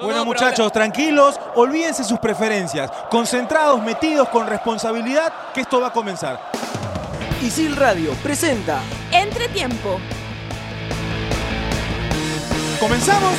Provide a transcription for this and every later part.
Bueno muchachos, tranquilos, olvídense sus preferencias, concentrados, metidos con responsabilidad, que esto va a comenzar. Isil Radio presenta Entretiempo. ¿Comenzamos?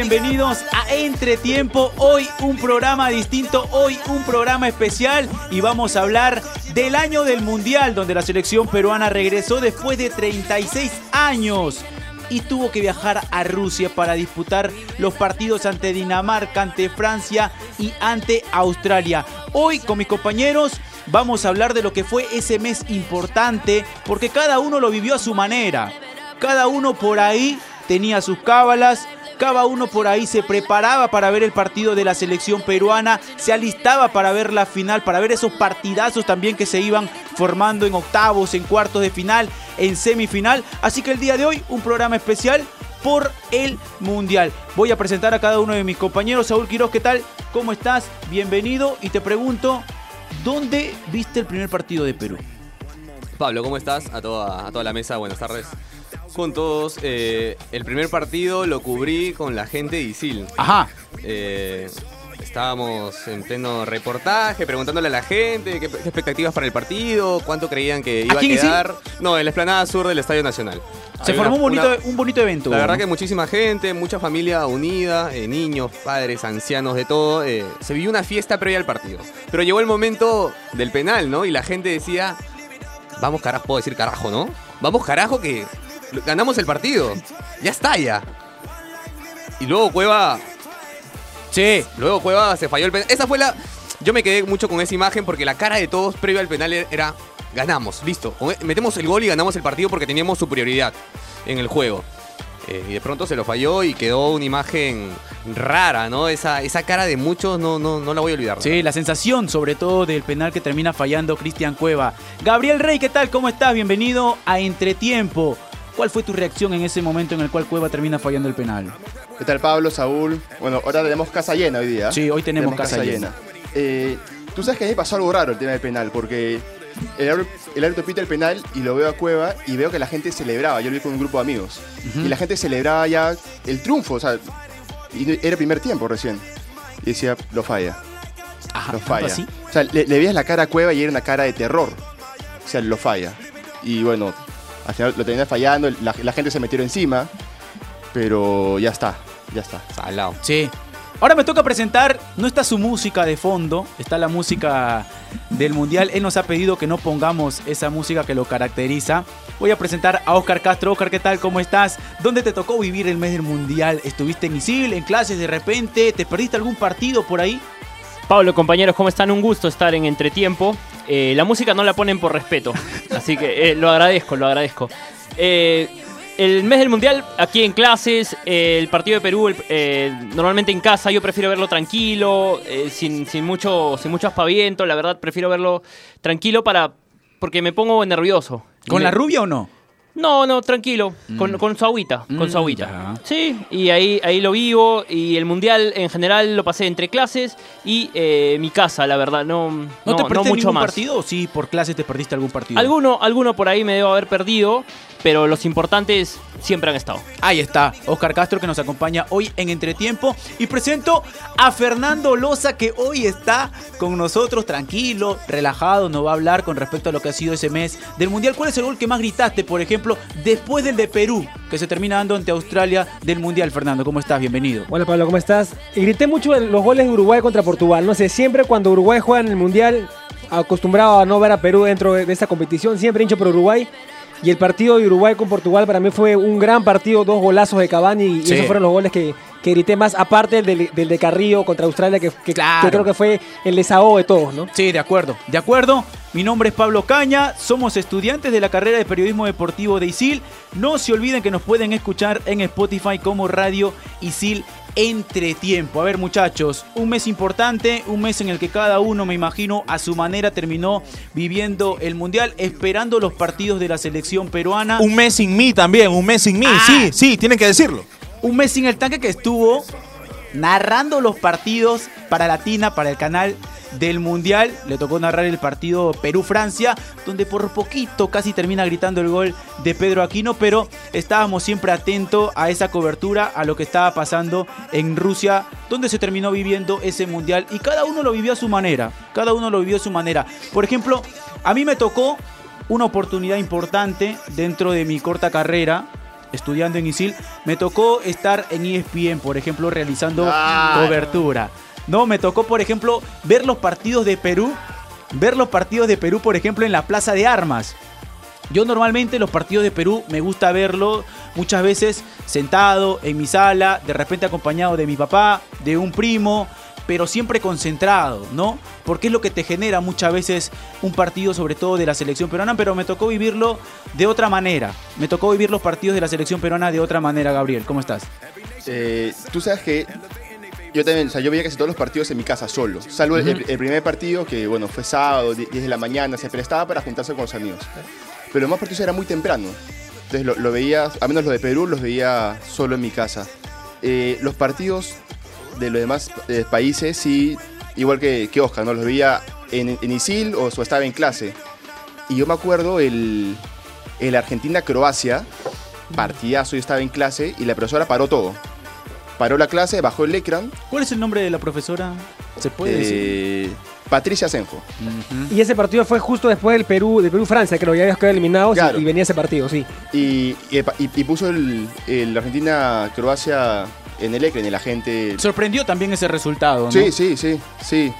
Bienvenidos a Entretiempo. Hoy un programa distinto, hoy un programa especial y vamos a hablar del año del Mundial, donde la selección peruana regresó después de 36 años y tuvo que viajar a Rusia para disputar los partidos ante Dinamarca, ante Francia y ante Australia. Hoy con mis compañeros vamos a hablar de lo que fue ese mes importante, porque cada uno lo vivió a su manera. Cada uno por ahí tenía sus cábalas, cada uno por ahí se preparaba para ver el partido de la selección peruana, se alistaba para ver la final, para ver esos partidazos también que se iban formando en octavos, en cuartos de final, en semifinal. Así que el día de hoy un programa especial por el Mundial. Voy a presentar a cada uno de mis compañeros. Saúl Quiroz, ¿qué tal? ¿Cómo estás? Bienvenido y te pregunto, ¿dónde viste el primer partido de Perú? Pablo, ¿cómo estás? A toda, a toda la mesa, buenas tardes. Juntos, eh, el primer partido lo cubrí con la gente de Isil. Ajá. Eh, estábamos en pleno reportaje, preguntándole a la gente qué, qué expectativas para el partido, cuánto creían que iba a, quedar. No, en la explanada sur del Estadio Nacional. Se Hay formó un bonito, una- un bonito evento. La verdad que muchísima gente, mucha familia unida, eh, niños, padres, ancianos, de todo. eh, se vivió una fiesta previa al partido. Pero llegó el momento del penal, ¿no? Y la gente decía, vamos carajo, puedo decir carajo, ¿no? Vamos carajo que ganamos el partido. Ya está ya. Y luego Cueva, Sí. luego Cueva se falló el penal. Esa fue la... Yo me quedé mucho con esa imagen porque la cara de todos previo al penal era, ganamos, listo. E, Metemos el gol y ganamos el partido porque teníamos superioridad en el juego. Eh, y de pronto se lo falló y quedó una imagen rara, ¿no? Esa, esa cara de muchos no, no, no la voy a olvidar. Sí, la sensación sobre todo del penal que termina fallando Cristian Cueva. Gabriel Rey, ¿qué tal? ¿Cómo estás? Bienvenido a Entretiempo. ¿Cuál fue tu reacción en ese momento en el cual Cueva termina fallando el penal? ¿Qué tal Pablo, Saúl? Bueno, ahora tenemos casa llena hoy día. Sí, hoy tenemos casa llena. Eh, Tú sabes que a mí me pasó algo raro el tema del penal, porque el, árbitro- el árbitro pita el penal y lo veo a Cueva y veo que la gente celebraba. Yo lo vi con un grupo de amigos. Y la gente celebraba ya el triunfo, o sea, y era primer tiempo recién. Y decía, lo falla, Ajá, lo ¿tanto falla. así? O sea, le, le veías la cara a Cueva y era una cara de terror. O sea, lo falla. Y bueno, al final lo termina fallando, la, la gente se metió encima, pero ya está, ya está. Salado. Sí. Ahora me toca presentar, no está su música de fondo, está la música del Mundial. Él nos ha pedido que no pongamos esa música que lo caracteriza. Voy a presentar a Oscar Castro. Oscar, ¿qué tal? ¿Cómo estás? ¿Dónde te tocó vivir el mes del Mundial? ¿Estuviste en Isil, en clases de repente? ¿Te perdiste algún partido por ahí? Pablo, compañeros, ¿cómo están? Un gusto estar en Entretiempo. Eh, la música no la ponen por respeto, así que eh, lo agradezco, lo agradezco. Eh, el mes del Mundial, aquí en clases, eh, el partido de Perú, el- eh, normalmente en casa, yo prefiero verlo tranquilo, sin, sin, mucho, sin mucho aspaviento, la verdad prefiero verlo tranquilo para porque me pongo nervioso. ¿Con Me- la rubia o no? No, no, tranquilo, con, con su agüita, con Mm, su agüita. ya. Sí, y ahí, ahí lo vivo, y el mundial en general lo pasé entre clases y eh, mi casa, la verdad, no, ¿No, no, te no perdiste mucho ningún más. partido o sí por clases te perdiste algún partido? Alguno, alguno por ahí me debo haber perdido, pero los importantes siempre han estado. Ahí está, Oscar Castro que nos acompaña hoy en Entretiempo. Y presento a Fernando Loza que hoy está con nosotros tranquilo, relajado, nos va a hablar con respecto a lo que ha sido ese mes del Mundial. ¿Cuál es el gol que más gritaste, por ejemplo, después del de Perú, que se termina dando ante Australia del Mundial? Fernando, ¿cómo estás? Bienvenido. Hola Pablo, ¿cómo estás? Y grité mucho en los goles de Uruguay contra Portugal. No sé, siempre cuando Uruguay juega en el Mundial, acostumbrado a no ver a Perú dentro de esta competición, siempre hincho por Uruguay. Y el partido de Uruguay con Portugal para mí fue un gran partido, dos golazos de Cavani y Sí. esos fueron los goles que, que grité más, aparte del, del de Carrillo contra Australia, que, que- Claro. que creo que fue el desahogo de todos, ¿no? Sí, de acuerdo, de acuerdo. Mi nombre es Pablo Caña, somos estudiantes de la carrera de Periodismo Deportivo de ISIL. No se olviden que nos pueden escuchar en Spotify como Radio ISIL entretiempo. A ver muchachos, un mes importante, un mes en el que cada uno, me imagino, a su manera terminó viviendo el Mundial, esperando los partidos de la selección peruana. Un mes sin mí también, un mes sin mí. Ah. Sí, sí, tienen que decirlo. Un mes sin el tanque que estuvo narrando los partidos para Latina, para el canal del Mundial. Le tocó narrar el partido Perú-Francia, donde por poquito casi termina gritando el gol de Pedro Aquino, pero estábamos siempre atentos a esa cobertura, a lo que estaba pasando en Rusia, donde se terminó viviendo ese Mundial. Y cada uno lo vivió a su manera, cada uno lo vivió a su manera. Por ejemplo, a mí me tocó una oportunidad importante dentro de mi corta carrera estudiando en ISIL, me tocó estar en ESPN, por ejemplo, realizando Claro. cobertura. No, me tocó, por ejemplo, ver los partidos de Perú, ver los partidos de Perú, por ejemplo, en la Plaza de Armas. Yo normalmente los partidos de Perú me gusta verlo muchas veces sentado en mi sala, de repente acompañado de mi papá, de un primo, pero siempre concentrado, ¿no? Porque es lo que te genera muchas veces un partido, sobre todo de la selección peruana, pero me tocó vivirlo de otra manera. Me tocó vivir los partidos de la selección peruana de otra manera, Gabriel. ¿Cómo estás? Eh, Tú sabes que yo también, o sea, yo veía casi todos los partidos en mi casa solo. Salvo el, el- el primer partido, que bueno, fue sábado, 10 de la mañana, se prestaba para juntarse con los amigos. Pero los demás partidos eran muy temprano. Entonces lo, lo veía, a menos los de Perú, los veía solo en mi casa. Eh, los partidos de los demás eh, países, sí, igual que, que Oscar, ¿no? Los veía en, en ISIL o, o estaba en clase. Y yo me acuerdo el, el Argentina-Croacia, partidazo, yo estaba en clase y la profesora paró todo. Paró la clase, bajó el ecran. ¿Cuál es el nombre de la profesora? ¿Se puede decir? eh, Patricia Senjo. Y ese partido fue justo después del Perú, de Perú-Francia, que lo habíamos quedado eliminados y- Claro. y, venía ese partido, sí. Y, y, y- y puso el, el Argentina-Croacia en el ecran y la gente... Sorprendió también ese resultado, ¿no? Sí, sí, sí, sí.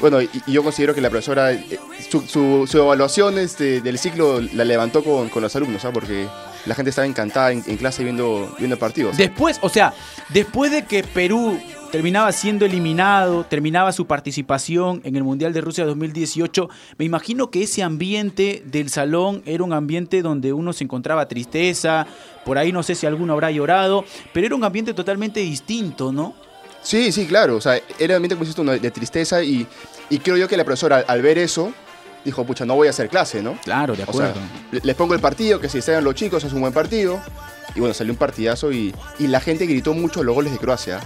Bueno, y, y yo considero que la profesora, eh, su, su- su evaluación este, del ciclo la levantó con, con los alumnos, ¿sabes? Porque la gente estaba encantada en, en clase viendo, viendo partidos. Después, o sea, después de que Perú terminaba siendo eliminado, terminaba su participación en el Mundial de Rusia 2018, me imagino que ese ambiente del salón era un ambiente donde uno se encontraba tristeza, por ahí no sé si alguno habrá llorado, pero era un ambiente totalmente distinto, ¿no? Sí, sí, claro. O sea, era un ambiente, como de tristeza y, y creo yo que la profesora, al, al ver eso, dijo, pucha, no voy a hacer clase, ¿no? Claro, de O sea, le- les pongo el partido, que se distraigan los chicos, es un buen partido. Y bueno, salió un partidazo y, y la gente gritó mucho los goles de Croacia.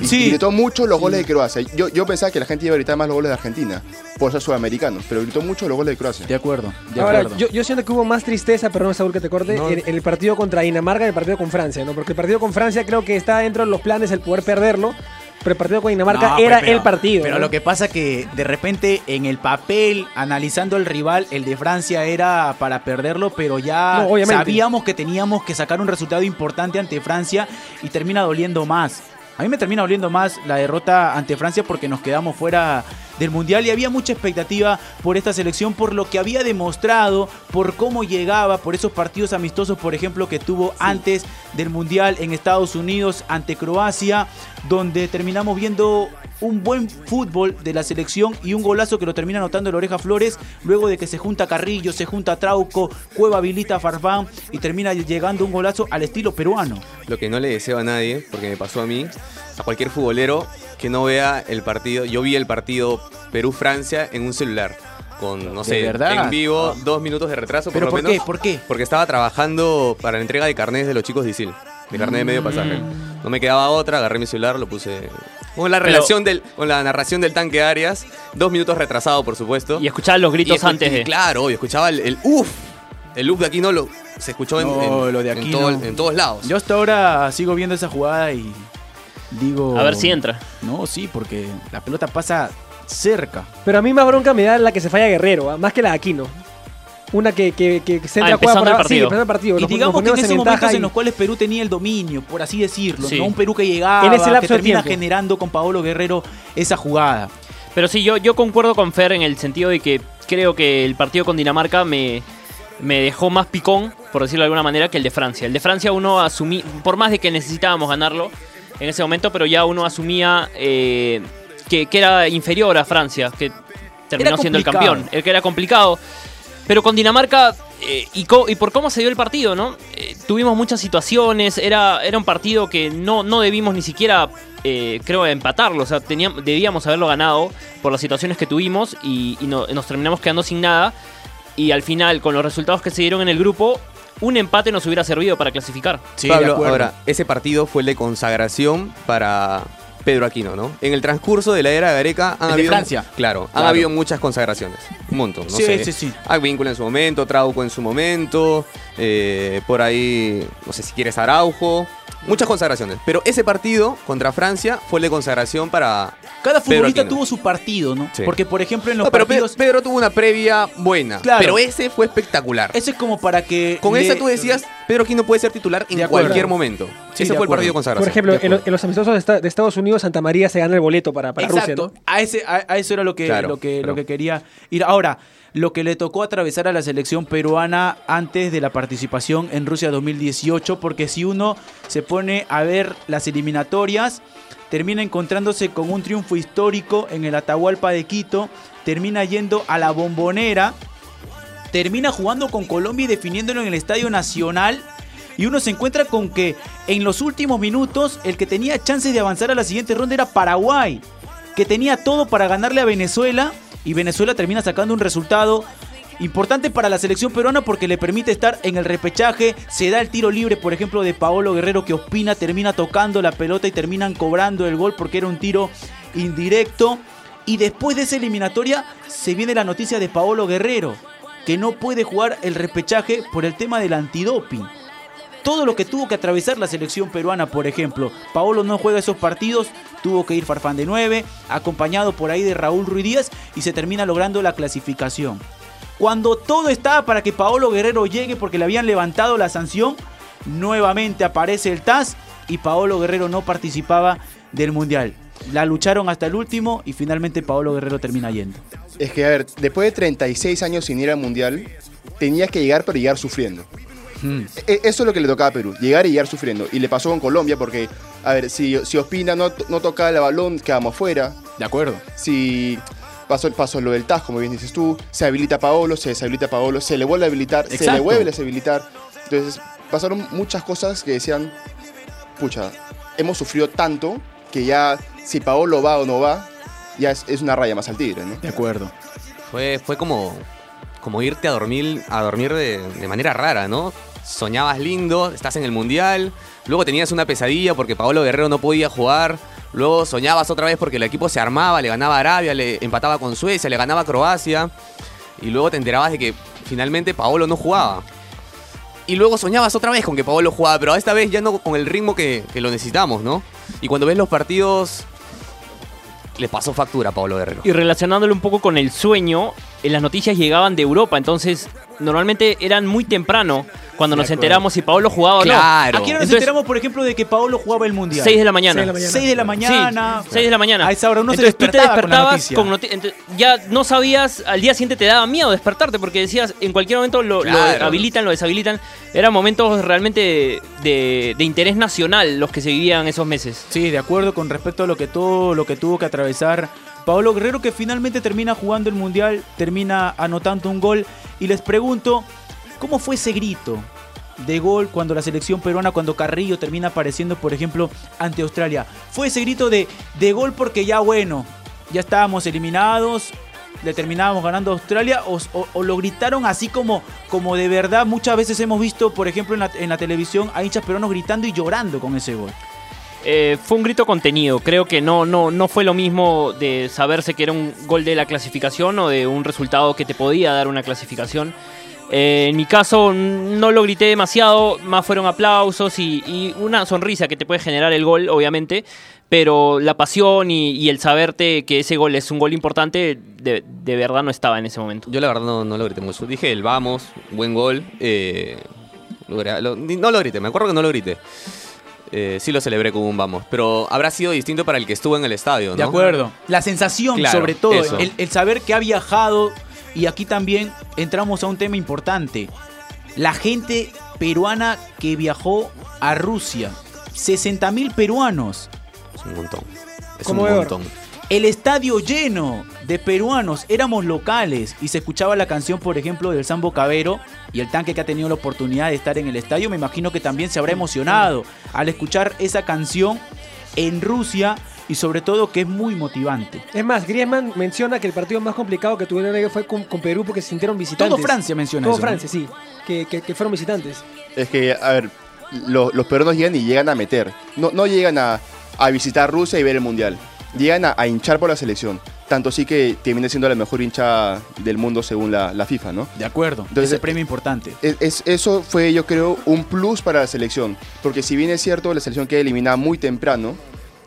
Y- Sí. gritó mucho los goles de Croacia. Yo, yo pensaba que la gente iba a gritar más los goles de Argentina, por ser sudamericanos, pero gritó mucho los goles de Croacia. de acuerdo, de Ahora, acuerdo. yo, yo siento que hubo más tristeza, perdón Saúl que te corte, No. en, en el partido contra Dinamarca y el partido con Francia, ¿no? Porque el partido con Francia creo que está dentro de los planes el poder perderlo, pero el partido con Dinamarca No, era pues, pero- el partido. Pero ¿no? lo que pasa que de repente en el papel, analizando el rival, el de Francia era para perderlo, pero ya No, sabíamos que teníamos que sacar un resultado importante ante Francia y termina doliendo más. A mí me termina doliendo más la derrota ante Francia porque nos quedamos fuera del Mundial y había mucha expectativa por esta selección, por lo que había demostrado, por cómo llegaba, por esos partidos amistosos, por ejemplo, que tuvo antes del Mundial en Estados Unidos ante Croacia, donde terminamos viendo un buen fútbol de la selección y un golazo que lo termina anotando el Oreja Flores, luego de que se junta Carrillo, se junta Trauco, Cueva habilita a Farfán y termina llegando un golazo al estilo peruano. Lo que no le deseo a nadie, porque me pasó a mí, a cualquier futbolero que no vea el partido. Yo vi el partido Perú-Francia en un celular. Con, no ¿De sé, verdad? en vivo, dos minutos de retraso. ¿Pero por, por lo qué? menos, ¿Por qué? Porque estaba trabajando para la entrega de carnets de los chicos de ISIL. De carnet de medio pasaje. No me quedaba otra, agarré mi celular, lo puse. Con la Pero- relación del, con la narración del tanque Arias, dos minutos retrasado, por supuesto. Y escuchar los gritos Y antes y de. Claro, y escuchaba el, el uff. El uff de aquí no lo. Se escuchó en, No, en- lo de en aquí todo- no. en todos lados. Yo hasta ahora sigo viendo esa jugada y digo... A ver si entra. No, sí, porque la pelota pasa cerca. Pero a mí más bronca me da la que se falla Guerrero, ¿ah? más que la de Aquino. Una que, que, que se entra Ah, a jugar empezando por el. Sí, partido. el partido. Y Nos- digamos nos que en esos momentos en los cuales Perú tenía el dominio, por así decirlo, Sí. ¿no? Un Perú que llegaba, En ese lapso que de termina tiempo. generando con Paolo Guerrero esa jugada. Pero sí, yo, yo concuerdo con Fer en el sentido de que creo que el partido con Dinamarca me, me dejó más picón, por decirlo de alguna manera, que el de Francia. El de Francia uno asumí, por más de que necesitábamos ganarlo en ese momento, pero ya uno asumía eh, que, que era inferior a Francia, que terminó siendo el campeón, el que era complicado. Pero con Dinamarca eh, y, co- y por cómo se dio el partido, ¿no? Eh, tuvimos muchas situaciones, era, era un partido que no, no debimos ni siquiera, eh, creo, empatarlo, o sea, teníamos, debíamos haberlo ganado por las situaciones que tuvimos y, y no- nos terminamos quedando sin nada. Y al final, con los resultados que se dieron en el grupo, un empate nos hubiera servido para clasificar. Sí, de Pablo, acuerdo. ahora, ese partido fue el de consagración para Pedro Aquino, ¿no? En el transcurso de la era Gareca han de habido. Francia. Claro, han habido muchas consagraciones. Un montón, no Sí, sé. sí, sí. Advíncula en su momento, Trauco en su momento, eh, por ahí, no sé si quieres Araujo. Muchas consagraciones. Pero ese partido contra Francia fue el de consagración para. Cada futbolista tuvo su partido, ¿no? Sí. Porque, por ejemplo, en los No, pero Pe- partidos... Pedro tuvo una previa buena. Claro. Pero ese fue espectacular. Eso es como para que... Con le- esa tú decías, Pedro Aquino puede ser titular en cualquier momento. Sí, ese fue el partido de consagración. Por ejemplo, en, lo- acuerdo. en los amistosos de, esta- de Estados Unidos, Santa María se gana el boleto para, para Rusia, Exacto. ¿no? A, ese, a, a eso era lo que, Claro, lo, que, pero- lo que quería ir. Ahora, lo que le tocó atravesar a la selección peruana antes de la participación en Rusia 2018, porque si uno se pone a ver las eliminatorias, termina encontrándose con un triunfo histórico en el Atahualpa de Quito, termina yendo a la bombonera, termina jugando con Colombia y definiéndolo en el Estadio Nacional. Y uno se encuentra con que en los últimos minutos el que tenía chances de avanzar a la siguiente ronda era Paraguay, que tenía todo para ganarle a Venezuela y Venezuela termina sacando un resultado importante para la selección peruana porque le permite estar en el repechaje, se da el tiro libre por ejemplo de Paolo Guerrero que opina, termina tocando la pelota y terminan cobrando el gol porque era un tiro indirecto y después de esa eliminatoria se viene la noticia de Paolo Guerrero que no puede jugar el repechaje por el tema del antidoping todo lo que tuvo que atravesar la selección peruana, por ejemplo. Paolo no juega esos partidos, tuvo que ir Farfán de 9, acompañado por ahí de Raúl Ruiz Díaz y se termina logrando la clasificación. Cuando todo estaba para que Paolo Guerrero llegue porque le habían levantado la sanción, nuevamente aparece el TAS y Paolo Guerrero no participaba del Mundial. La lucharon hasta el último y finalmente Paolo Guerrero termina yendo. Es que, a ver, después de 36 años sin ir al Mundial, tenías que llegar, pero llegar sufriendo. E- Eso es lo que le tocaba a Perú, llegar y llegar sufriendo. Y le pasó con Colombia porque, a ver, si, si Ospina no, no tocaba el balón, quedamos fuera. De acuerdo. Si pasó, pasó lo del TAS, como bien dices tú, se habilita Paolo, se deshabilita Paolo, se le vuelve a habilitar, se le vuelve a deshabilitar. Entonces, pasaron muchas cosas que decían, pucha, hemos sufrido tanto que ya si Paolo va o no va, ya es, es una raya más al tigre, ¿no? De acuerdo. Fue, fue como, como irte a dormir, a dormir de, de manera rara, ¿no? Soñabas lindo, estás en el mundial, luego tenías una pesadilla porque Paolo Guerrero no podía jugar, luego soñabas otra vez porque el equipo se armaba, le ganaba Arabia, le empataba con Suecia, le ganaba Croacia, y luego te enterabas de que finalmente Paolo no jugaba. Y luego soñabas otra vez con que Paolo jugaba, pero esta vez ya no con el ritmo que, lo necesitamos, ¿no? Y cuando ves los partidos, le pasó factura a Paolo Guerrero. Y relacionándolo un poco con el sueño, las noticias llegaban de Europa, entonces normalmente eran muy temprano cuando nos acuerdo. enteramos si Paolo jugaba o no. Claro. Aquí ahora nos Entonces- enteramos, por ejemplo, de que Paolo jugaba el Mundial. 6 de la mañana. Seis de la mañana. 6 de la mañana. Sí, 6 de la mañana. A esa hora uno se Entonces tú te despertaba con la despertabas noticia. con ent- ya no sabías, al día siguiente te daba miedo despertarte porque decías, en cualquier momento lo, habilitan, lo deshabilitan. Eran momentos realmente de, de interés nacional los que se vivían esos meses. Sí, de acuerdo con respecto a lo que todo lo que tuvo que atravesar Paolo Guerrero que finalmente termina jugando el Mundial, termina anotando un gol y les pregunto, ¿cómo fue ese grito de gol cuando la selección peruana, cuando Carrillo termina apareciendo, por ejemplo, ante Australia? ¿Fue ese grito de, de gol porque ya bueno, ya estábamos eliminados, le terminábamos ganando a Australia o, lo gritaron así como, como de verdad muchas veces hemos visto, por ejemplo, en la, en la televisión a hinchas peruanos gritando y llorando con ese gol? Eh, fue un grito contenido. Creo que no, no, no fue lo mismo de saberse que era un gol de la clasificación o de un resultado que te podía dar una clasificación. Eh, en mi caso no lo grité demasiado, más fueron aplausos y, una sonrisa que te puede generar el gol, obviamente. Pero la pasión y, el saberte que ese gol es un gol importante, de, de verdad no estaba en ese momento. Yo la verdad no, no lo grité mucho. Dije el vamos, buen gol. eh, no lo grité, me acuerdo que no lo grité. Eh, sí lo celebré como un vamos, pero habrá sido distinto para el que estuvo en el estadio, ¿no? De acuerdo. La sensación, Claro, sobre todo, el, el saber que ha viajado. Y aquí también entramos a un tema importante. La gente peruana que viajó a Rusia. 60 mil peruanos. Es un montón. Es un montón. El estadio lleno de peruanos, éramos locales y se escuchaba la canción, por ejemplo, del Sambo Cabero y el tanque que ha tenido la oportunidad de estar en el estadio, me imagino que también se habrá emocionado al escuchar esa canción en Rusia y sobre todo que es muy motivante. Es más, Griezmann menciona que el partido más complicado que tuvieron ellos fue con, con Perú porque se sintieron visitantes. Todo Francia menciona Todo eso, ¿no? Francia, sí. Que, que- que fueron visitantes. Es que, a ver, lo- los peruanos llegan y llegan a meter. No, no llegan a, a visitar Rusia y ver el mundial. Llegan a, a hinchar por la selección. Tanto sí que termina siendo la mejor hincha del mundo según la, la FIFA, ¿no? De acuerdo, Entonces, ese premio importante. Es- es- eso fue, yo creo, un plus para la selección. Porque si bien es cierto, la selección queda eliminada muy temprano,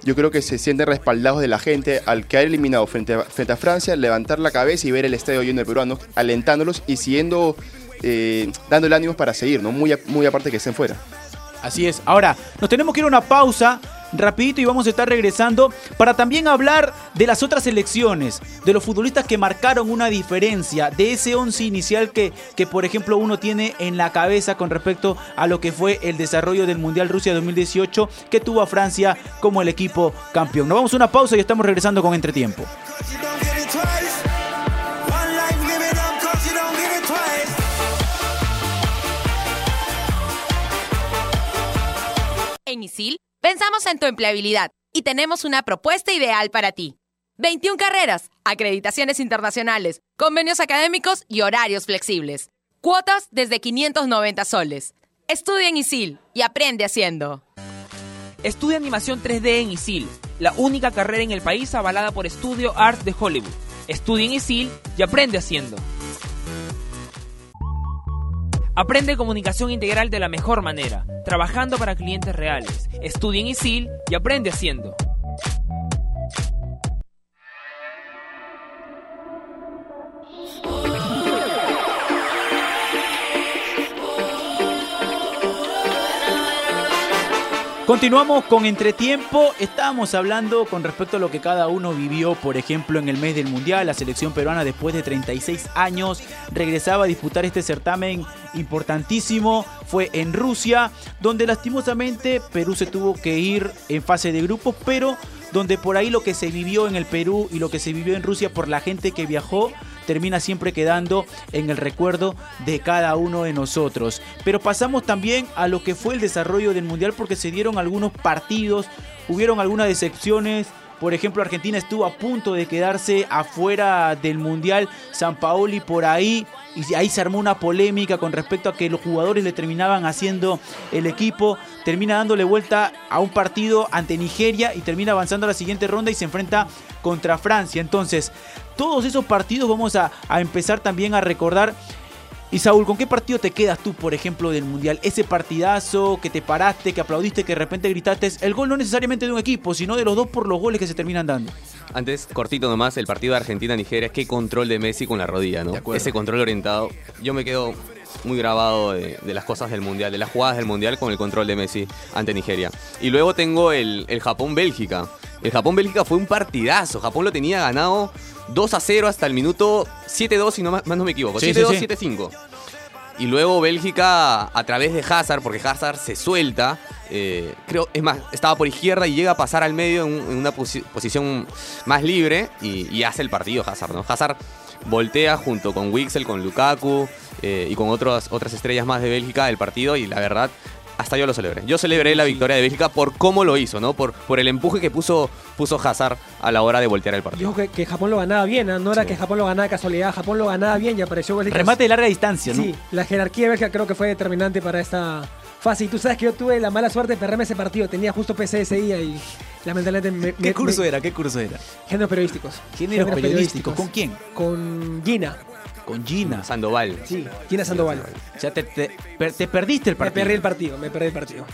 yo creo que se sienten respaldados de la gente al quedar eliminado frente a, frente a Francia, levantar la cabeza y ver el estadio lleno de peruanos, alentándolos y siguiendo, eh, dándole ánimos para seguir, ¿no? Muy, a- muy aparte que estén fuera. Así es. Ahora, nos tenemos que ir a una pausa rapidito y vamos a estar regresando para también hablar de las otras selecciones, de los futbolistas que marcaron una diferencia, de ese once inicial que, que por ejemplo uno tiene en la cabeza con respecto a lo que fue el desarrollo del Mundial Rusia 2018 que tuvo a Francia como el equipo campeón. Nos vamos a una pausa y estamos regresando con Entretiempo. Pensamos en tu empleabilidad y tenemos una propuesta ideal para ti. 21 carreras, acreditaciones internacionales, convenios académicos y horarios flexibles. Cuotas desde 590 soles. Estudia en ISIL y aprende haciendo. Estudia animación 3D en ISIL, la única carrera en el país avalada por Studio Art de Hollywood. Estudia en ISIL y aprende haciendo. Aprende comunicación integral de la mejor manera, trabajando para clientes reales. Estudia en ISIL y aprende haciendo. Continuamos con Entretiempo. Estábamos hablando con respecto a lo que cada uno vivió, por ejemplo, en el mes del Mundial. La selección peruana, después de 36 años, regresaba a disputar este certamen importantísimo. Fue en Rusia, donde lastimosamente Perú se tuvo que ir en fase de grupos, pero donde por ahí lo que se vivió en el Perú y lo que se vivió en Rusia por la gente que viajó termina siempre quedando en el recuerdo de cada uno de nosotros. Pero pasamos también a lo que fue el desarrollo del Mundial porque se dieron algunos partidos, hubieron algunas decepciones. Por ejemplo, Argentina estuvo a punto de quedarse afuera del Mundial. San Paoli por ahí. Y ahí se armó una polémica con respecto a que los jugadores le terminaban haciendo el equipo. Termina dándole vuelta a un partido ante Nigeria y termina avanzando a la siguiente ronda y se enfrenta contra Francia. Entonces, todos esos partidos vamos a, a empezar también a recordar. Y Saúl, ¿con qué partido te quedas tú, por ejemplo, del Mundial? Ese partidazo que te paraste, que aplaudiste, que de repente gritaste, el gol no necesariamente de un equipo, sino de los dos por los goles que se terminan dando. Antes, cortito nomás, el partido de Argentina-Nigeria, qué control de Messi con la rodilla, ¿no? Ese control orientado. Yo me quedo muy grabado de, de las cosas del Mundial, de las jugadas del Mundial con el control de Messi ante Nigeria. Y luego tengo el, el Japón-Bélgica. El Japón-Bélgica fue un partidazo. Japón lo tenía ganado 2 a 0 hasta el minuto 7-2, si no más, más no me equivoco. Sí, sí, 7-2, sí. 7-5. Y luego Bélgica, a través de Hazard, porque Hazard se suelta, eh, creo, es más, estaba por izquierda y llega a pasar al medio en, en una posi- posición más libre y, y hace el partido Hazard, ¿no? Hazard voltea junto con Wixel, con Lukaku eh, y con otras, otras estrellas más de Bélgica el partido y la verdad, hasta yo lo celebré. Yo celebré la victoria de Bélgica por cómo lo hizo, ¿no? Por, por el empuje que puso, puso Hazard a la hora de voltear el partido. Dijo que, que Japón lo ganaba bien, ¿ah? no era que Japón lo ganaba de casualidad, Japón lo ganaba bien y apareció Bélgica. Remate de larga distancia, ¿no? Sí, la jerarquía de Bélgica creo que fue determinante para esta fase. Y tú sabes que yo tuve la mala suerte de perderme ese partido. Tenía justo PC ese día y lamentablemente me. ¿Qué me- curso me- era? ¿Qué curso era? Géneros periodísticos. Géneros Géneros periodísticos. ¿Con quién? Con Gina. Con Gina. Sandoval. Sí, Gina Sandoval. O sea, te, te- per- te perdiste el Me partido. perdí el partido, me perdí el partido.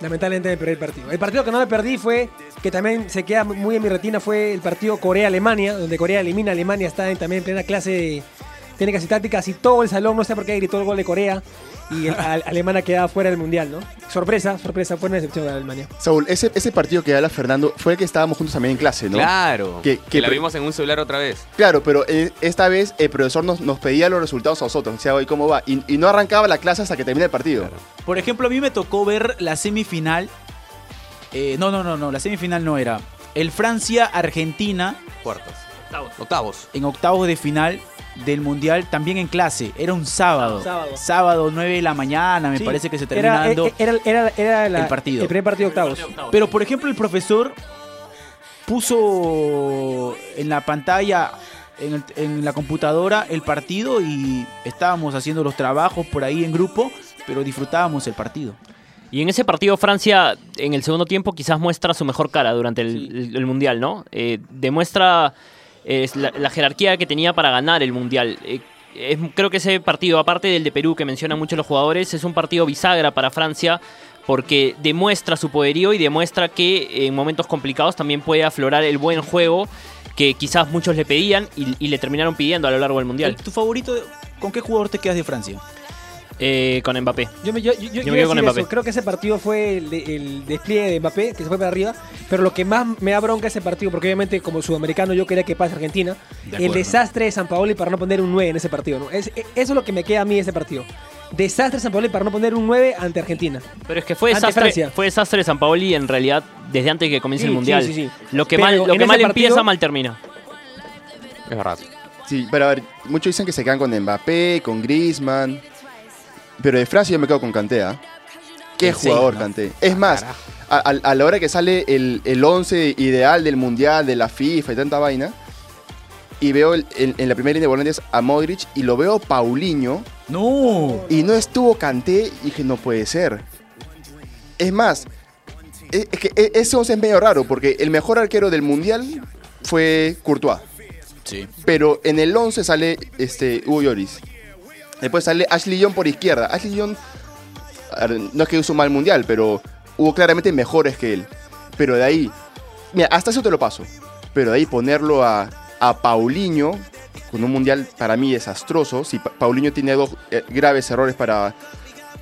Lamentablemente me perdí el partido. El partido que no me perdí fue, que también se queda muy en mi retina, fue el partido Corea-Alemania, donde Corea elimina a Alemania, está en- también en plena clase de técnicas y tácticas y todo el salón, no sé por qué gritó el gol de Corea y el, a- Alemania quedaba fuera del Mundial, ¿no? Sorpresa, sorpresa, fue una decepción de Alemania. Saúl, ese, ese partido que habla Fernando fue el que estábamos juntos también en clase, ¿no? Claro. Que- Que, que la vimos en un celular otra vez. Claro, pero eh, esta vez el profesor nos, nos pedía los resultados a nosotros, decía, hoy cómo va, y, y no arrancaba la clase hasta que termina el partido. Por ejemplo, a mí me tocó ver la semifinal. Eh, no, no, no, no, la semifinal no era. el Francia-Argentina Cuartos. Octavos. en octavos de final del Mundial también en clase. Era un sábado. Sábado. Sábado, 9 de la mañana, me Sí. parece que se termina Era, dando. eh, era, era, era la- el partido. El primer partido de octavos. Pero, por ejemplo, el profesor puso en la pantalla, en, el- en la computadora, el partido y estábamos haciendo los trabajos por ahí en grupo, pero disfrutábamos el partido. Y en ese partido Francia, en el segundo tiempo, quizás muestra su mejor cara durante el, el- el Mundial, ¿no? Eh, demuestra eh, la, jerarquía que tenía para ganar el Mundial. Eh, es- creo que ese partido, aparte del de Perú que mencionan muchos los jugadores, es un partido bisagra para Francia porque demuestra su poderío y demuestra que en momentos complicados también puede aflorar el buen juego que quizás muchos le pedían y, y le terminaron pidiendo a lo largo del Mundial. ¿Tu favorito? ¿Con qué jugador te quedas de Francia? Eh, con Mbappé. Yo me, yo, yo- yo Yo me iba a quedo con Mbappé. eso. Creo que ese partido fue el, de- el despliegue de Mbappé, que se fue para arriba. Pero lo que más me da bronca ese partido, porque obviamente como sudamericano yo quería que pase Argentina, el desastre de San Paoli para no poner un 9 en ese partido. ¿no? Es- eso es lo que me queda a mí de ese partido. Desastre de San Paoli para no poner un 9 ante Argentina. Pero es que fue desastre, fue desastre de San Paoli en realidad desde antes de que comience Sí, el Mundial. sí, sí. Lo que Pero mal, lo que mal partido- empieza, mal termina. Es verdad. Sí, pero a ver, muchos dicen que se quedan con Mbappé, con Griezmann. Pero de Francia yo me quedo con Kanté, ¿ah? Qué jugador ¿no? Kanté. Es más, a, la hora que sale el, el 11 ideal del Mundial, de la FIFA y tanta vaina, y veo el- en, en la primera línea de volantes a Modric y lo veo Paulinho No. y no estuvo Kanté y dije, no puede ser. Es más, es, es que e- ese 11 es medio raro porque el mejor arquero del Mundial fue Courtois. Sí. Pero en el 11 sale este, Hugo Lloris. Después sale Ashley Young por izquierda. Ashley Young, no es que hizo un mal mundial, pero hubo claramente mejores que él. Pero de ahí, mira, hasta eso te lo paso. Pero de ahí ponerlo a, a Paulinho, con un mundial para mí desastroso. Si Pa- Paulinho tiene dos eh, graves errores para,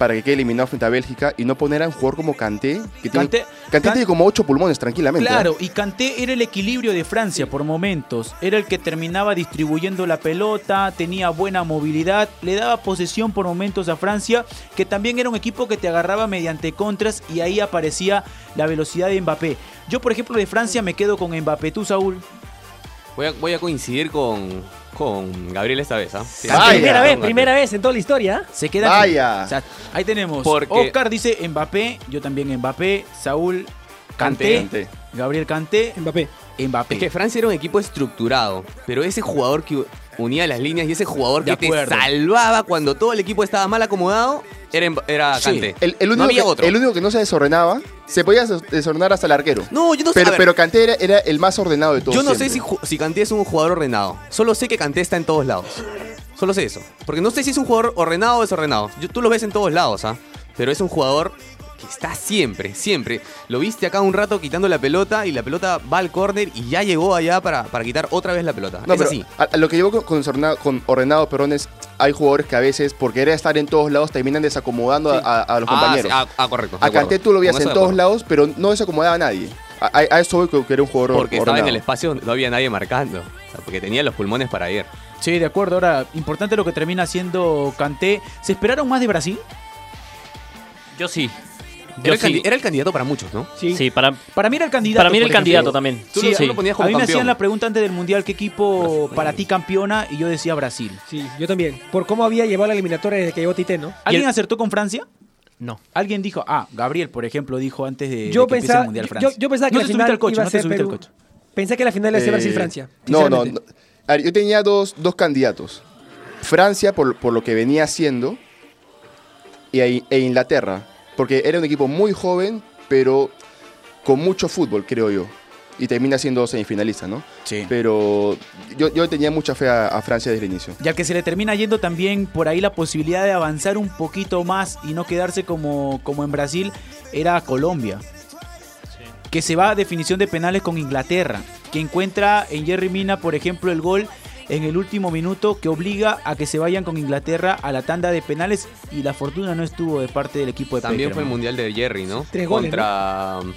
para que quede eliminado frente a Bélgica, y no poner a un jugador como Kanté, que tiene, Kanté- Kanté Kan- tiene como ocho pulmones tranquilamente. ¿eh? Claro, y Kanté era el equilibrio de Francia por momentos. Era el que terminaba distribuyendo la pelota, tenía buena movilidad, le daba posesión por momentos a Francia, que también era un equipo que te agarraba mediante contras y ahí aparecía la velocidad de Mbappé. Yo, por ejemplo, de Francia me quedo con Mbappé. ¿Tú, Saúl? Voy a, voy a coincidir con, con Gabriel esta vez, ¿ah? Sí, Vaya. primera vez, primera vez en toda la historia. Se queda Vaya. O sea, ahí tenemos. Porque- Oscar dice Mbappé, yo también Mbappé, Saúl Kanté, Kanté. Gabriel Kanté, Mbappé. Mbappé. Es que Francia era un equipo estructurado, pero ese jugador que unía las líneas y ese jugador De que te salvaba cuando todo el equipo estaba mal acomodado era, era Sí. El, el único no había que, otro. el único que no se desordenaba, se podía des- desordenar hasta el arquero. No, yo no sé. Pero, pero Kanté era, era el más ordenado de todos. yo no sé si, si Kanté es un jugador ordenado. Solo sé que Kanté está en todos lados. Solo sé eso. Porque no sé si es un jugador ordenado o desordenado. Yo- tú lo ves en todos lados, ¿ah? Pero es un jugador que está siempre, siempre. Lo viste acá un rato quitando la pelota y la pelota va al córner y ya llegó allá para, para quitar otra vez la pelota. No, es pero así. a, a lo que llevo con, con desordenado, con ordenado, perdón, es hay jugadores que a veces, por querer estar en todos lados, terminan desacomodando a- a, a los Ah, compañeros. sí, ah, ah, correcto. a. Kanté tú lo veías en todos lados, pero no desacomodaba a nadie. A, a- eso voy que era un jugador Porque estaba en ordenado. el espacio, no había nadie marcando. O sea, porque tenía los pulmones para ir. Sí, de acuerdo. Ahora, importante lo que termina haciendo Kanté. ¿Se esperaron más de Brasil? Yo sí. Era el, sí. candi- era el candidato para muchos, ¿no? Sí. Sí, para, Para mí era el candidato. para mí era el ejemplo. candidato también. Tú, Sí, lo, tú sí. lo ponías A mí me campeón. hacían la pregunta antes del Mundial, ¿qué equipo para ti campeona? Y yo decía Brasil. Sí, yo también. Por cómo había llevado la eliminatoria desde que llegó Tite, ¿no? ¿Alguien el- acertó con Francia? No. Alguien dijo, ah, Gabriel, por ejemplo, dijo antes de, Yo de que empiece pensaba, el Mundial Francia. yo pensaba que no la te final al coche, iba a no te ser al coche. Pensé que la final iba a ser Eh, Brasil-Francia. No, no, sinceramente. no. A ver, yo tenía dos, dos candidatos. Francia, por, por lo que venía haciendo, y, e Inglaterra. Porque era un equipo muy joven, pero con mucho fútbol, creo yo. Y termina siendo semifinalista, ¿no? Sí. Pero yo, yo tenía mucha fe a, a Francia desde el inicio. Y al que se le termina yendo también por ahí la posibilidad de avanzar un poquito más y no quedarse como, como en Brasil era Colombia. Que se va a definición de penales con Inglaterra. Que encuentra en Jerry Mina, por ejemplo, el gol en el último minuto que obliga a que se vayan con Inglaterra a la tanda de penales y la fortuna no estuvo de parte del equipo de También fue el mundial de Jerry, ¿no? Tres goles, Contra um,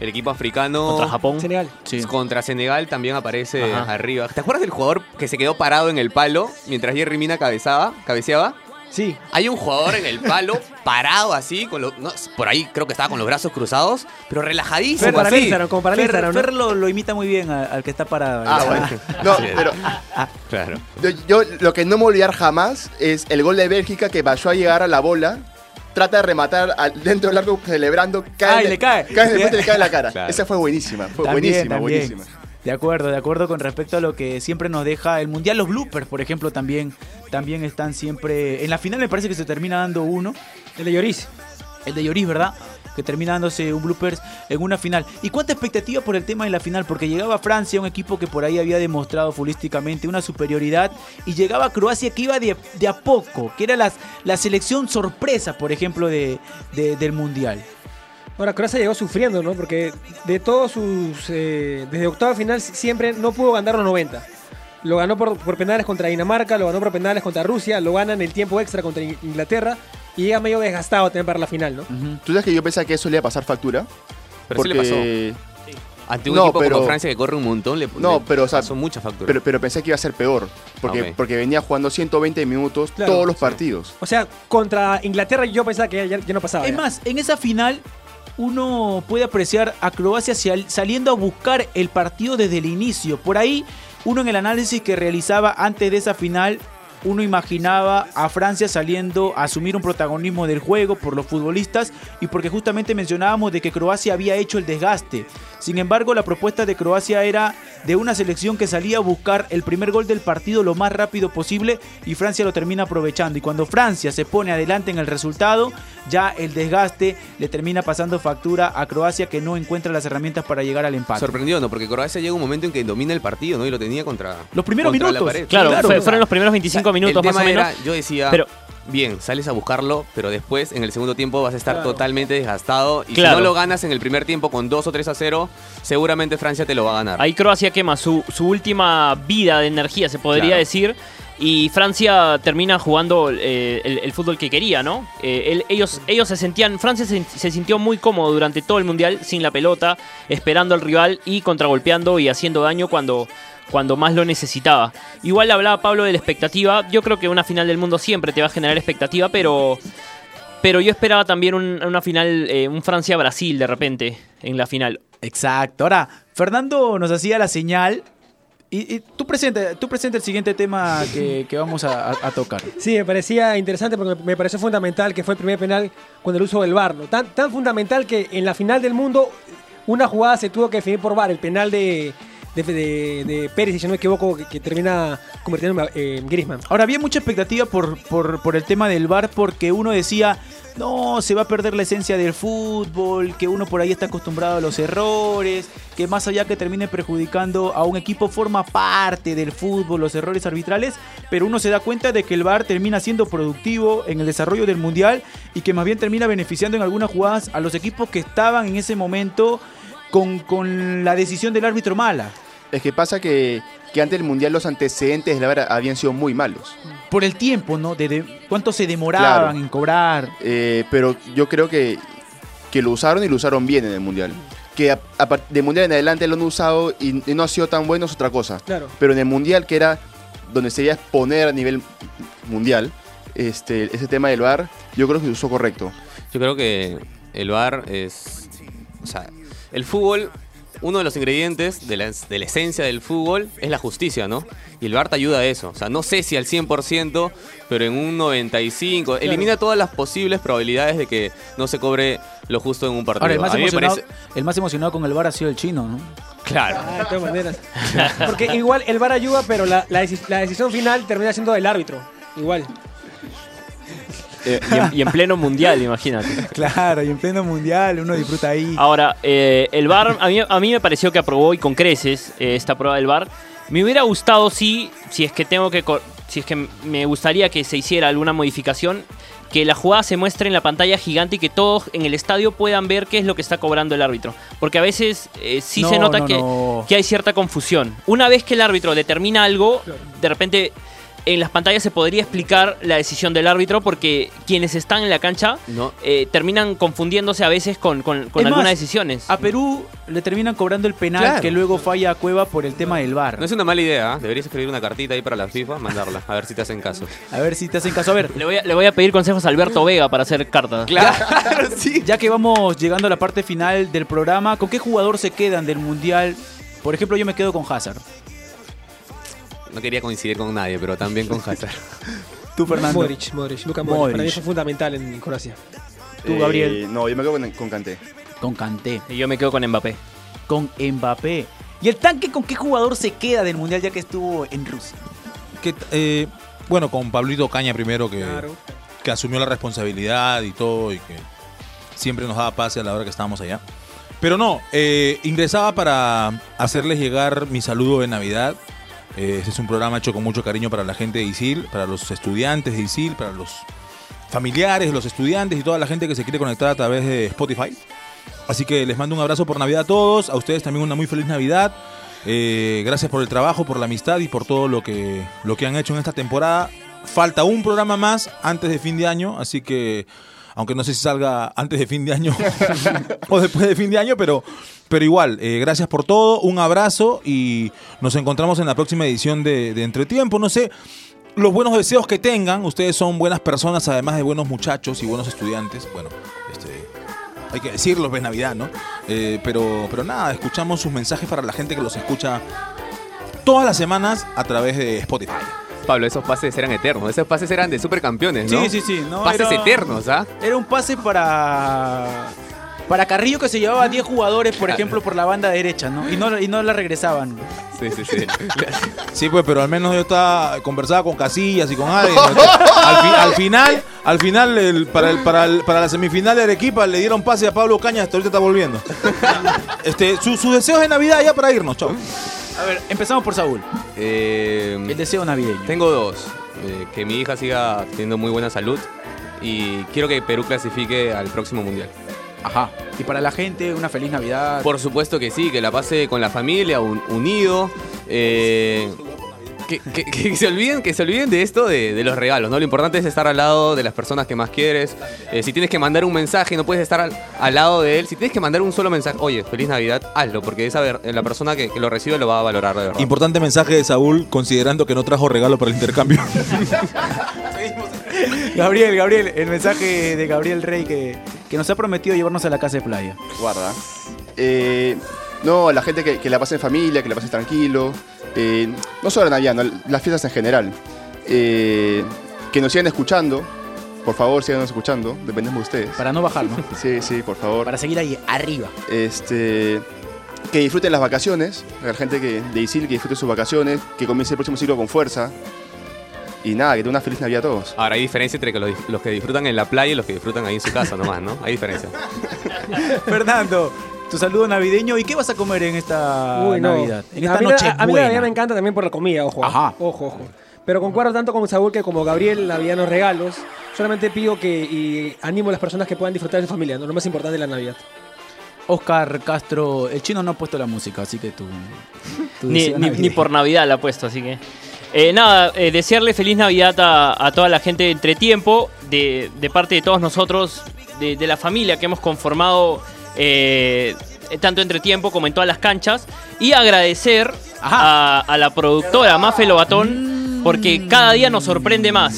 el equipo africano. Contra Japón. Senegal. Sí. Contra Senegal también aparece Ajá. arriba. ¿Te acuerdas del jugador que se quedó parado en el palo mientras Jerry Mina cabezaba, cabeceaba? Sí. Hay un jugador en el palo parado así, con los, no, por ahí creo que estaba con los brazos cruzados, pero relajadísimo. Como para. Instagram, como para Fer, Instagram, ¿no? Fer lo, lo imita muy bien al que está parado. Ah, bueno. No, pero Claro. yo, yo lo que no me voy a olvidar jamás es el gol de Bélgica que vayó a llegar a la bola, trata de rematar al- dentro del arco celebrando, cae, Ay, en- le cae. cae y le cae en la cara. Claro. Esa fue buenísima, fue También, buenísima, también. buenísima. De acuerdo, de acuerdo con respecto a lo que siempre nos deja el Mundial. Los bloopers, por ejemplo, también, también están siempre... En la final me parece que se termina dando uno. El de Lloris. El de Lloris, ¿verdad? Que termina dándose un bloopers en una final. ¿Y cuánta expectativa por el tema de la final? Porque llegaba Francia, un equipo que por ahí había demostrado futbolísticamente una superioridad, y llegaba Croacia que iba de, de a poco, que era las, la selección sorpresa, por ejemplo, de, de- del Mundial. Ahora, Croacia llegó sufriendo, ¿no? Porque de todos sus. eh, desde octavo final siempre no pudo ganar los 90. Lo ganó por, por penales contra Dinamarca, lo ganó por penales contra Rusia, lo gana en el tiempo extra contra In- Inglaterra y llega medio desgastado también para la final, ¿no? ¿Tú sabes que yo pensaba que eso le iba a pasar factura? Pero sí le porque... Ante un No, equipo pero- como Francia que corre un montón, le, No, le pero, o sea, pasó mucha factura. Pero, pero pensé que iba a ser peor, porque, Ah, porque venía jugando 120 minutos Claro, todos los sí. partidos. O sea, contra Inglaterra yo pensaba que ya, ya no pasaba. Es ya. más, en esa final uno puede apreciar a Croacia sal- saliendo a buscar el partido desde el inicio. Por ahí, uno en el análisis que realizaba antes de esa final, uno imaginaba a Francia saliendo a asumir un protagonismo del juego por los futbolistas y porque justamente mencionábamos de que Croacia había hecho el desgaste. Sin embargo, la propuesta de Croacia era de una selección que salía a buscar el primer gol del partido lo más rápido posible y Francia lo termina aprovechando. Y cuando Francia se pone adelante en el resultado, ya el desgaste le termina pasando factura a Croacia que no encuentra las herramientas para llegar al empate. Sorprendió, ¿no? Porque Croacia llega un momento en que domina el partido, ¿no? Y lo tenía contra. Los primeros contra la minutos. pared. Claro, fue- fueron los primeros 25 O sea, minutos el más o tema menos. era, yo decía, Pero- bien, sales a buscarlo, pero después en el segundo tiempo vas a estar Claro. totalmente desgastado. Y Claro. si no lo ganas en el primer tiempo con 2 o 3 a 0, seguramente Francia te lo va a ganar. Ahí Croacia quema su, su última vida de energía, se podría Claro. decir. Y Francia termina jugando eh, el, el fútbol que quería, ¿no? Eh, el- ellos, ellos se sentían. Francia se, se sintió muy cómodo durante todo el mundial, sin la pelota, esperando al rival y contragolpeando y haciendo daño cuando, cuando más lo necesitaba. Igual hablaba Pablo de la expectativa. Yo creo que una final del mundo siempre te va a generar expectativa, pero. Pero yo esperaba también un- una final, eh, un Francia-Brasil de repente en la final. Exacto. Ahora, Fernando nos hacía la señal. Y, y tú, presenta, tú presenta el siguiente tema que, que vamos a, a- a tocar. Sí, me parecía interesante porque me pareció fundamental que fue el primer penal con el uso del VAR. ¿no? Tan, tan fundamental que en la final del mundo una jugada se tuvo que definir por VAR. El penal de, de, de- de Pérez, si no me equivoco, que, termina convirtiendo en eh, Griezmann. Ahora, había mucha expectativa por, por, por el tema del VAR porque uno decía, no, se va a perder la esencia del fútbol, que uno por ahí está acostumbrado a los errores, que más allá que termine perjudicando a un equipo forma parte del fútbol, los errores arbitrales, pero uno se da cuenta de que el VAR termina siendo productivo en el desarrollo del Mundial y que más bien termina beneficiando en algunas jugadas a los equipos que estaban en ese momento con, con la decisión del árbitro mala. Es que pasa que, que antes del Mundial los antecedentes de la VAR habían sido muy malos. Por el tiempo, ¿no? De, de cuánto se demoraban Claro. en cobrar. Eh, pero yo creo que, que lo usaron y lo usaron bien en el Mundial. Que a, a de Mundial en adelante lo han usado y, y no ha sido tan bueno es otra cosa. Claro. Pero en el Mundial, que era donde se iba a exponer a nivel mundial, este, ese tema del VAR, yo creo que se usó correcto. Yo creo que el VAR es. O sea, el fútbol, uno de los ingredientes de la, de la esencia del fútbol es la justicia, ¿no? Y el VAR te ayuda a eso. O sea, no sé si al 100%, pero en un 95%. Elimina todas las posibles probabilidades de que no se cobre lo justo en un partido. Ahora, el más, A mí me emocionado, parece- el más emocionado con el VAR ha sido el chino, ¿no? Claro. Ah, de todas maneras. Porque igual el VAR ayuda, pero la, la decisión final termina siendo del árbitro. Igual. Eh, Y en, y en pleno mundial, imagínate. Claro, y en pleno mundial uno disfruta ahí. Ahora, eh, el VAR, a mí, a mí me pareció que aprobó y con creces eh, esta prueba del VAR. Me hubiera gustado, sí, si es que tengo que, si es que me gustaría que se hiciera alguna modificación, que la jugada se muestre en la pantalla gigante y que todos en el estadio puedan ver qué es lo que está cobrando el árbitro. Porque a veces eh, sí se No, nota no, que, no. que hay cierta confusión. Una vez que el árbitro determina algo, de repente en las pantallas se podría explicar la decisión del árbitro porque quienes están en la cancha No. eh, terminan confundiéndose a veces con, con- con Es algunas más, decisiones. A Perú le terminan cobrando el penal Claro. que luego falla a Cueva por el tema del bar. No es una mala idea, ¿ah? Deberías escribir una cartita ahí para la FIFA, mandarla, a ver si te hacen caso. A ver si te hacen caso. A ver, Le voy, a, le voy a pedir consejos a Alberto Vega para hacer cartas. Claro, sí. ya que vamos llegando a la parte final del programa, ¿con qué jugador se quedan del Mundial? Por ejemplo, yo me quedo con Hazard. No quería coincidir con nadie, pero también con Hazard. Tú, Fernando. Modric, Modric, Luka Modric. Modric. Para mí fue fundamental en Croacia. Tú, Gabriel. Eh, no, yo me quedo con, con Kanté. Con Kanté. Y yo me quedo con Mbappé. Con Mbappé. ¿Y el tanque con qué jugador se queda del Mundial ya que estuvo en Rusia? Que, eh, bueno, con Pablito Caña primero, que, Claro. que asumió la responsabilidad y todo, y que siempre nos daba pase a la hora que estábamos allá. Pero no, eh, ingresaba para hacerles llegar mi saludo de Navidad. Este es un programa hecho con mucho cariño para la gente de ISIL, para los estudiantes de ISIL, para los familiares los estudiantes y toda la gente que se quiere conectar a través de Spotify. Así que les mando un abrazo por Navidad a todos, a ustedes también una muy feliz Navidad. Eh, gracias por el trabajo, por la amistad y por todo lo que, lo que han hecho en esta temporada. Falta un programa más antes de fin de año, así que, aunque no sé si salga antes de fin de año o después de fin de año, pero, pero igual, eh, gracias por todo, un abrazo y nos encontramos en la próxima edición de, Entretiempo. No sé, los buenos deseos que tengan, ustedes son buenas personas, además de buenos muchachos y buenos estudiantes. Bueno, este, hay que decirlo, es Navidad, ¿no? Eh, pero, pero nada, escuchamos sus mensajes para la gente que los escucha todas las semanas a través de Spotify. Pablo, esos pases eran eternos. Esos pases eran de supercampeones, ¿no? Sí, sí, sí. No, pases era- eternos, ¿ah? Era un pase para. Para Carrillo que se llevaba a 10 jugadores, por ejemplo, por la banda derecha, ¿no? Y no, y no la regresaban. Sí, sí, sí. Sí, pues, pero al menos yo estaba conversaba con Casillas y con alguien. al, fi- al final, al final el- para, el, para, el- para la semifinal de Arequipa le dieron pase a Pablo Cañas, hasta ahorita está volviendo. Este, su- sus deseos de Navidad ya para irnos, chao. A ver, empezamos por Saúl. Eh, El deseo navideño. tengo dos. Eh, que mi hija siga teniendo muy buena salud y quiero que Perú clasifique al próximo mundial. Ajá. Y para la gente, una feliz Navidad. Por supuesto que sí, que la pase con la familia, un- unido. eh, que, que- que se olviden, que se olviden de esto de, de los regalos, ¿no? Lo importante es estar al lado de las personas que más quieres. Eh, si tienes que mandar un mensaje, no puedes estar al, al lado de él. Si tienes que mandar un solo mensaje, oye, feliz Navidad, hazlo, porque esa ver- la persona que, que lo recibe lo va a valorar de verdad. Importante mensaje de Saúl, considerando que no trajo regalo para el intercambio. Gabriel, Gabriel, el mensaje de Gabriel Rey que, que nos ha prometido llevarnos a la casa de playa. Guarda. Eh, no, la gente que, que la pase en familia, que la pase tranquilo. Eh, no solo la Navidad, no, las fiestas en general. Eh, que nos sigan escuchando. Por favor, síganos escuchando. Dependemos de ustedes. Para no bajar, ¿no? Sí, sí, por favor. Para seguir ahí arriba. Este, que disfruten las vacaciones. La gente que, de Isil que disfrute sus vacaciones. Que comience el próximo ciclo con fuerza. Y nada, que tengan una feliz Navidad a todos. Ahora hay diferencia entre que los, los que disfrutan en la playa y los que disfrutan ahí en su casa nomás, ¿no? Hay diferencia. Fernando, tu saludo navideño. ¿Y qué vas a comer en esta Uy, no. Navidad? En a esta mí, la- noche a, a mí la Navidad me encanta también por la comida, ojo. Ajá. Ojo, ojo. Pero concuerdo tanto con Saúl que como Gabriel, la Navidad nos regalos. Solamente pido que y animo a las personas que puedan disfrutar de su familia, ¿no? lo más importante de la Navidad. Oscar Castro, el chino no ha puesto la música, así que tú. tú Ni, por Navidad la ha puesto, así que. Eh, nada, eh, desearle feliz Navidad a, a toda la gente de Entretiempo, de, de parte de todos nosotros, de, de la familia que hemos conformado eh, tanto Entretiempo como en todas las canchas. Y agradecer a, a la productora Mafe Lobatón, porque cada día nos sorprende más.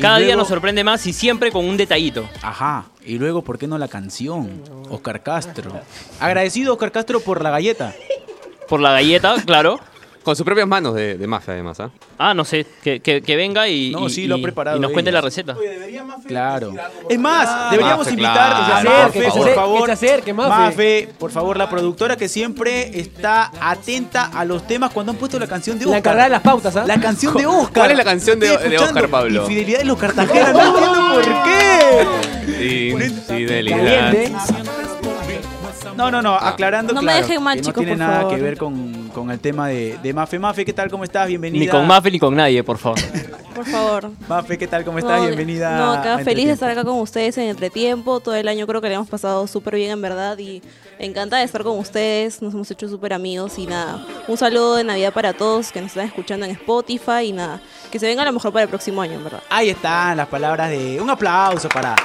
Cada día nos sorprende más y siempre con un detallito. Ajá. Y luego, ¿por qué no la canción? Oscar Castro. Agradecido, Oscar Castro, por la galleta. Por la galleta, claro. Con sus propias manos de, de mafia, además, ¿ah? Ah, no sé, que, que- que venga y, No, y- sí, lo ha y- preparado y nos cuente la ella. receta. Claro. Es más, deberíamos Mafe, invitar claro. a Que se Mafe, acerque, que se por acerque, favor. que se acerque, Mafe. Mafe, por favor, la productora que siempre está atenta a los temas cuando han puesto la canción de La Oscar. encargada de las pautas, ¿ah? La canción de Oscar. ¿Cuál es la canción de- Estoy de Oscar, Pablo? Infidelidad de los Cartagena, no entiendo por qué. Infidelidad. Caliente. No, no, no, aclarando No me claro, dejen mal, que chicos, no tiene por nada favor. que ver con, con el tema de, de Mafe. Mafe, ¿qué tal? ¿Cómo estás? Bienvenida. Ni con Mafe ni con nadie, por favor. Por favor. Mafe, ¿qué tal? ¿Cómo estás? No, Bienvenida. No, acá feliz de estar acá con ustedes en Entretiempo. Todo el año creo que le hemos pasado súper bien, en verdad. Y encantada de estar con ustedes. Nos hemos hecho súper amigos. Y nada, un saludo de Navidad para todos que nos están escuchando en Spotify. Y nada, que se venga a lo mejor para el próximo año, en verdad. Ahí están las palabras de. Un aplauso para,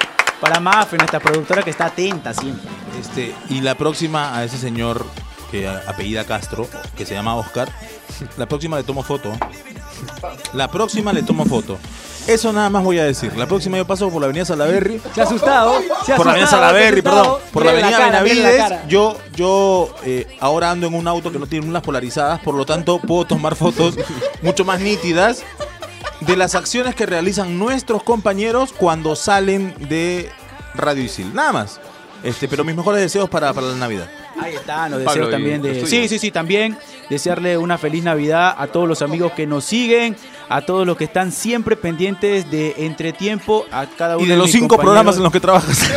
para Mafe, nuestra productora que está atenta siempre. Este, y la próxima a ese señor que apellida Castro, que se llama Oscar, la próxima le tomo foto. La próxima le tomo foto. Eso nada más voy a decir. La próxima yo paso por la avenida Salaberry. Se ha asustado. Se ha Por la avenida Salaberry, perdón. Por la avenida cara, la Benavides. cara. Yo, yo eh, ahora ando en un auto que no tiene lunas polarizadas, por lo tanto puedo tomar fotos mucho más nítidas de las acciones que realizan nuestros compañeros cuando salen de Radio Isil. Nada más. Este, pero mis mejores deseos para, para la Navidad. Ahí están los deseos ¿y también de. Sí, sí, sí, también desearle una feliz Navidad a todos los amigos que nos siguen, a todos los que están siempre pendientes de Entretiempo, a cada uno Y de los mis cinco programas en los que trabajas.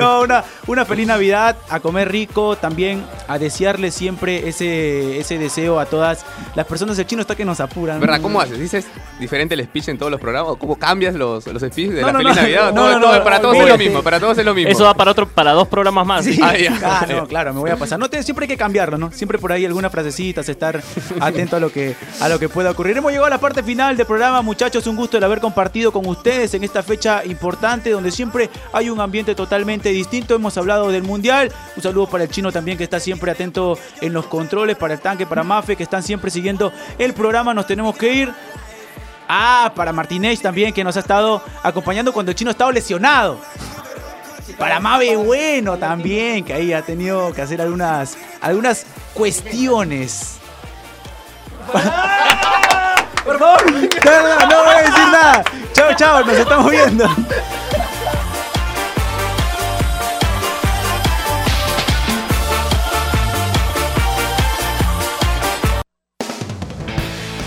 No, una, una feliz Navidad, a comer rico, también a desearle siempre ese, ese deseo a todas las personas. El chino está que nos apuran. ¿Verdad? ¿Cómo haces? ¿Dices diferente el speech en todos los programas? ¿Cómo cambias los, los speeches de No, la no, Feliz no. Navidad? No, No, no, no, no, para todos es lo mismo, para todos es lo mismo. Eso da para otro, para dos programas más. Sí, Ah, ya. ah, no, claro, me voy a pasar. No, te- siempre hay que cambiarlo, ¿no? Siempre por ahí algunas frasecitas, estar atento a lo que a lo que pueda ocurrir. Hemos llegado a la parte final del programa, muchachos. Un gusto el haber compartido con ustedes en esta fecha importante donde siempre hay un ambiente totalmente distinto. Hemos hablado del mundial. Un saludo para el chino también que está siempre atento en los controles, para el tanque, para Mafe, que están siempre siguiendo el programa. Nos tenemos que ir. Ah, para Martínez también, que nos ha estado acompañando cuando el chino estaba lesionado. Para Mabe Bueno también, que ahí ha tenido que hacer algunas, algunas cuestiones. Por favor, no voy a decir nada. Chao, chao, nos estamos viendo.